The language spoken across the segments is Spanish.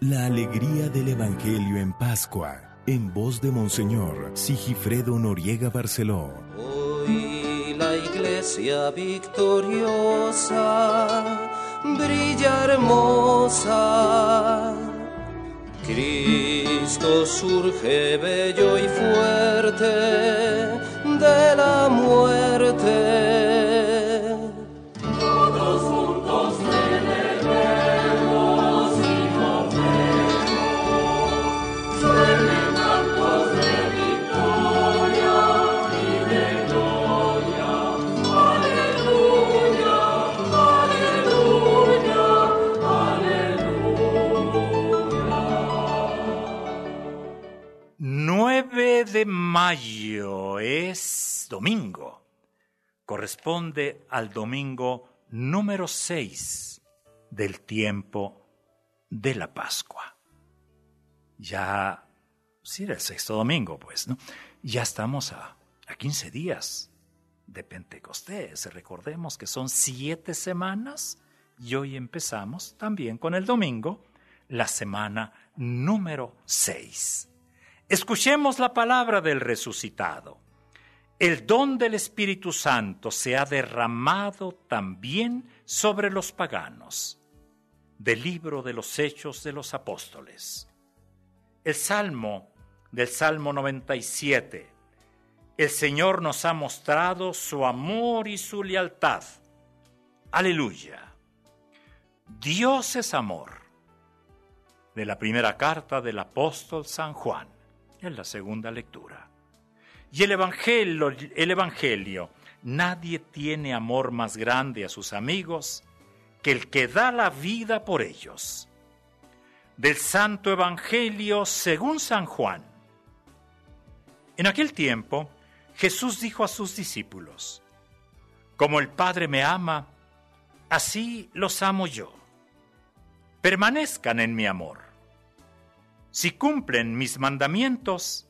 La alegría del Evangelio en Pascua, en voz de Monseñor Sigifredo Noriega Barceló. Hoy la iglesia victoriosa brilla hermosa. Cristo surge bello y fuerte de la mayo es domingo. Corresponde al domingo número 6 del tiempo de la Pascua. Ya, sí, era el sexto domingo, pues, ¿no? Ya estamos a, a 15 días de Pentecostés. Recordemos que son siete semanas y hoy empezamos también con el domingo, la semana número 6. Escuchemos la palabra del resucitado. El don del Espíritu Santo se ha derramado también sobre los paganos. Del libro de los Hechos de los Apóstoles. El Salmo del Salmo 97. El Señor nos ha mostrado su amor y su lealtad. Aleluya. Dios es amor. De la primera carta del apóstol San Juan en la segunda lectura. Y el evangelio, el evangelio, nadie tiene amor más grande a sus amigos que el que da la vida por ellos. Del Santo Evangelio según San Juan. En aquel tiempo, Jesús dijo a sus discípulos, Como el Padre me ama, así los amo yo. Permanezcan en mi amor. Si cumplen mis mandamientos,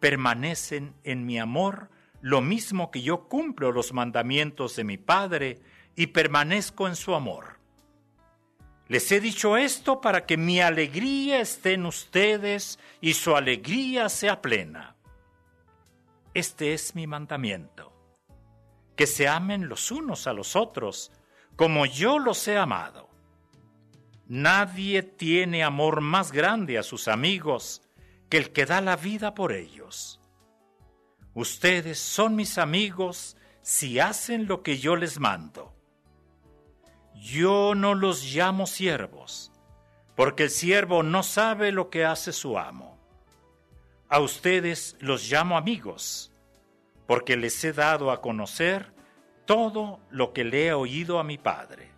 permanecen en mi amor, lo mismo que yo cumplo los mandamientos de mi Padre y permanezco en su amor. Les he dicho esto para que mi alegría esté en ustedes y su alegría sea plena. Este es mi mandamiento, que se amen los unos a los otros como yo los he amado. Nadie tiene amor más grande a sus amigos que el que da la vida por ellos. Ustedes son mis amigos si hacen lo que yo les mando. Yo no los llamo siervos, porque el siervo no sabe lo que hace su amo. A ustedes los llamo amigos, porque les he dado a conocer todo lo que le he oído a mi Padre.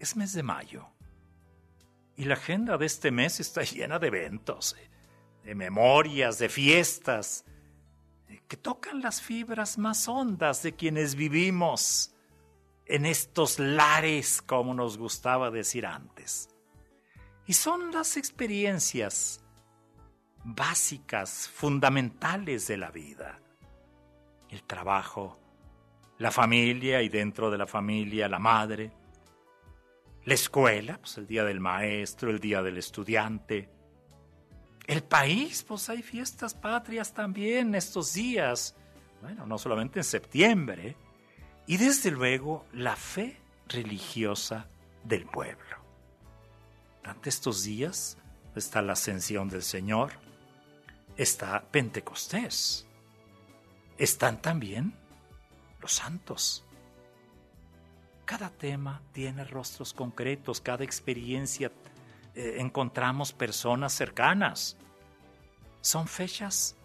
Es mes de mayo y la agenda de este mes está llena de eventos, eh, de memorias, de fiestas, eh, que tocan las fibras más hondas de quienes vivimos en estos lares, como nos gustaba decir antes. Y son las experiencias básicas, fundamentales de la vida. El trabajo, la familia y dentro de la familia la madre, la escuela, pues el día del maestro, el día del estudiante. El país, pues hay fiestas patrias también estos días. Bueno, no solamente en septiembre. Y desde luego la fe religiosa del pueblo. Ante estos días está la ascensión del Señor, está Pentecostés, están también los santos. Cada tema tiene rostros concretos, cada experiencia eh, encontramos personas cercanas. Son fechas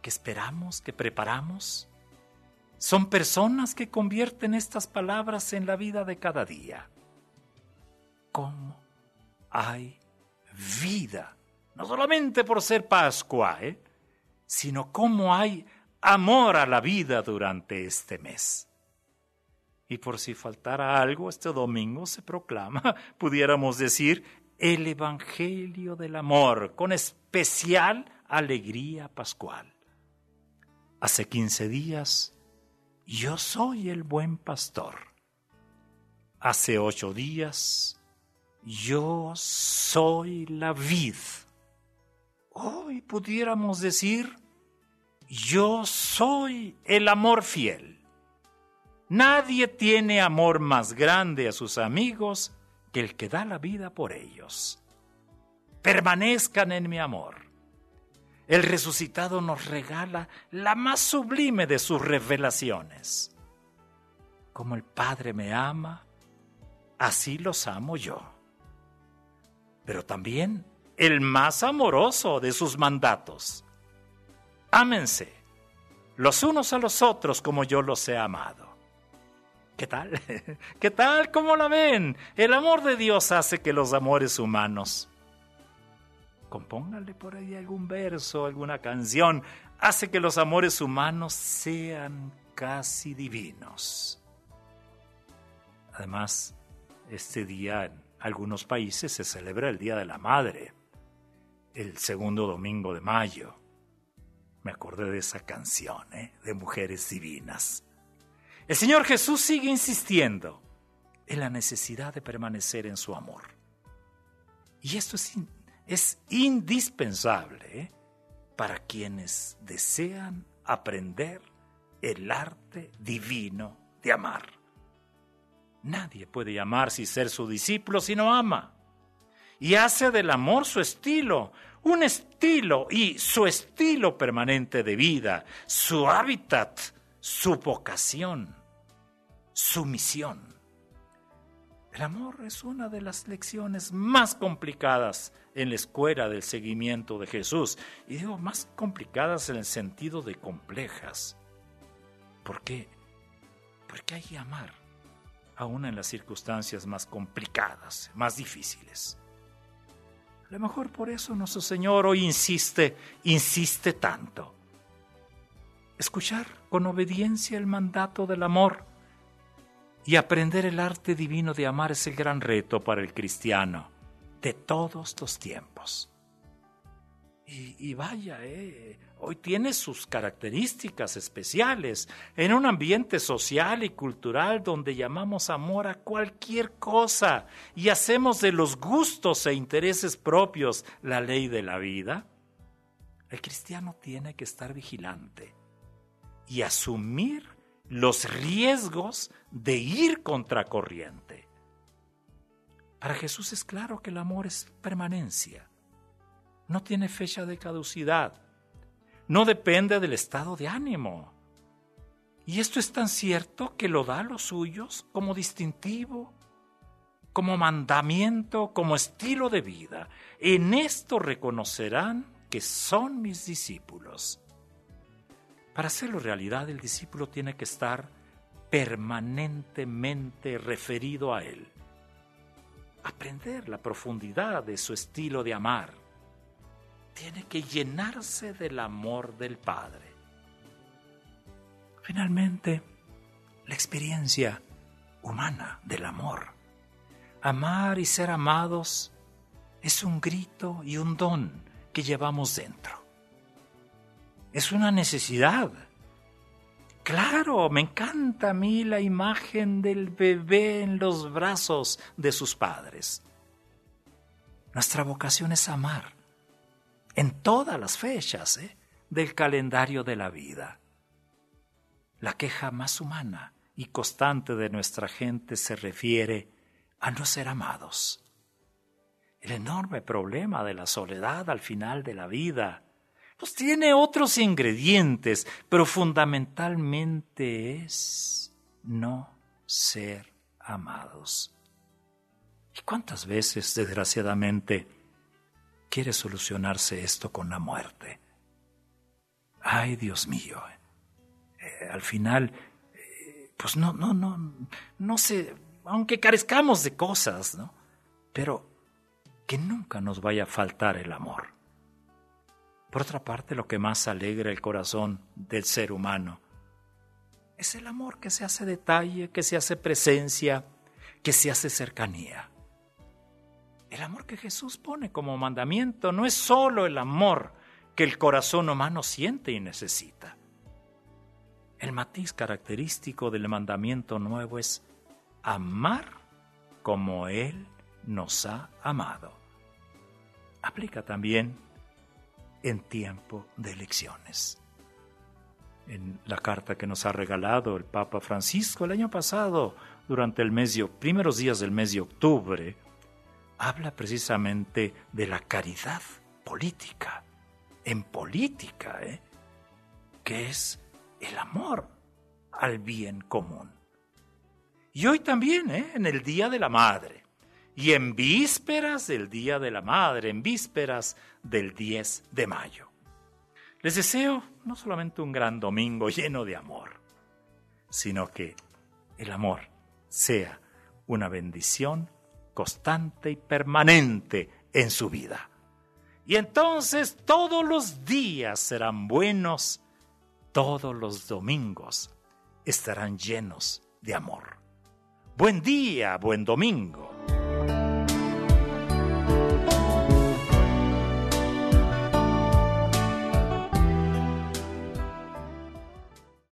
que esperamos, que preparamos. Son personas que convierten estas palabras en la vida de cada día. ¿Cómo hay vida? No solamente por ser Pascua, ¿eh? sino cómo hay amor a la vida durante este mes. Y por si faltara algo, este domingo se proclama, pudiéramos decir, el Evangelio del Amor, con especial alegría pascual. Hace quince días, yo soy el buen pastor. Hace ocho días, yo soy la vid. Hoy pudiéramos decir, yo soy el amor fiel. Nadie tiene amor más grande a sus amigos que el que da la vida por ellos. Permanezcan en mi amor. El resucitado nos regala la más sublime de sus revelaciones. Como el Padre me ama, así los amo yo. Pero también el más amoroso de sus mandatos. Ámense los unos a los otros como yo los he amado. ¿Qué tal? ¿Qué tal? ¿Cómo la ven? El amor de Dios hace que los amores humanos compóngale por ahí algún verso, alguna canción, hace que los amores humanos sean casi divinos. Además, este día en algunos países se celebra el Día de la Madre, el segundo domingo de mayo. Me acordé de esa canción, ¿eh? de Mujeres Divinas. El Señor Jesús sigue insistiendo en la necesidad de permanecer en su amor. Y esto es es indispensable ¿eh? para quienes desean aprender el arte divino de amar. Nadie puede llamarse y ser su discípulo si no ama. Y hace del amor su estilo, un estilo y su estilo permanente de vida, su hábitat, su vocación, su misión. El amor es una de las lecciones más complicadas en la escuela del seguimiento de Jesús. Y digo más complicadas en el sentido de complejas. ¿Por qué? Porque hay que amar, aún en las circunstancias más complicadas, más difíciles. A lo mejor por eso nuestro Señor hoy insiste, insiste tanto. Escuchar con obediencia el mandato del amor y aprender el arte divino de amar es el gran reto para el cristiano de todos los tiempos. Y, vaya, eh, hoy tiene sus características especiales en un ambiente social y cultural donde llamamos amor a cualquier cosa y hacemos de los gustos e intereses propios la ley de la vida. El cristiano tiene que estar vigilante y asumir los riesgos de ir contracorriente. Para Jesús es claro que el amor es permanencia, no tiene fecha de caducidad, no depende del estado de ánimo. Y esto es tan cierto que lo da a los suyos como distintivo, como mandamiento, como estilo de vida. En esto reconocerán que son mis discípulos. Para hacerlo realidad, el discípulo tiene que estar permanentemente referido a Él. Aprender la profundidad de su estilo de amar. Tiene que llenarse del amor del Padre. Finalmente, la experiencia humana del amor. Amar y ser amados es un grito y un don que llevamos dentro es una necesidad. Claro, me encanta a mí la imagen del bebé en los brazos de sus padres. Nuestra vocación es amar en todas las fechas ¿eh? del calendario de la vida. La queja más humana y constante de nuestra gente se refiere a no ser amados. El enorme problema de la soledad al final de la vida pues tiene otros ingredientes, pero fundamentalmente es no ser amados. ¿Y cuántas veces, desgraciadamente, quiere solucionarse esto con la muerte? ay Dios mío, eh, al final, eh, pues no, no, no, no sé, aunque carezcamos de cosas, ¿no? Pero que nunca nos vaya a faltar el amor. Por otra parte, lo que más alegra el corazón del ser humano es el amor que se hace detalle, que se hace presencia, que se hace cercanía. El amor que Jesús pone como mandamiento no es solo el amor que el corazón humano siente y necesita. El matiz característico del mandamiento nuevo es amar como Él nos ha amado. Aplica también en tiempo de elecciones. En la carta que nos ha regalado el Papa Francisco el año pasado, durante el mes primeros días del mes de octubre, habla precisamente de la caridad política, en política, ¿eh? que es el amor al bien común. Y hoy también, ¿eh? en el Día de la Madre, y en vísperas del Día de la Madre, en vísperas del 10 de mayo. Les deseo no solamente un gran domingo lleno de amor, sino que el amor sea una bendición constante y permanente en su vida. Y entonces todos los días serán buenos, todos los domingos estarán llenos de amor. Buen día, buen domingo.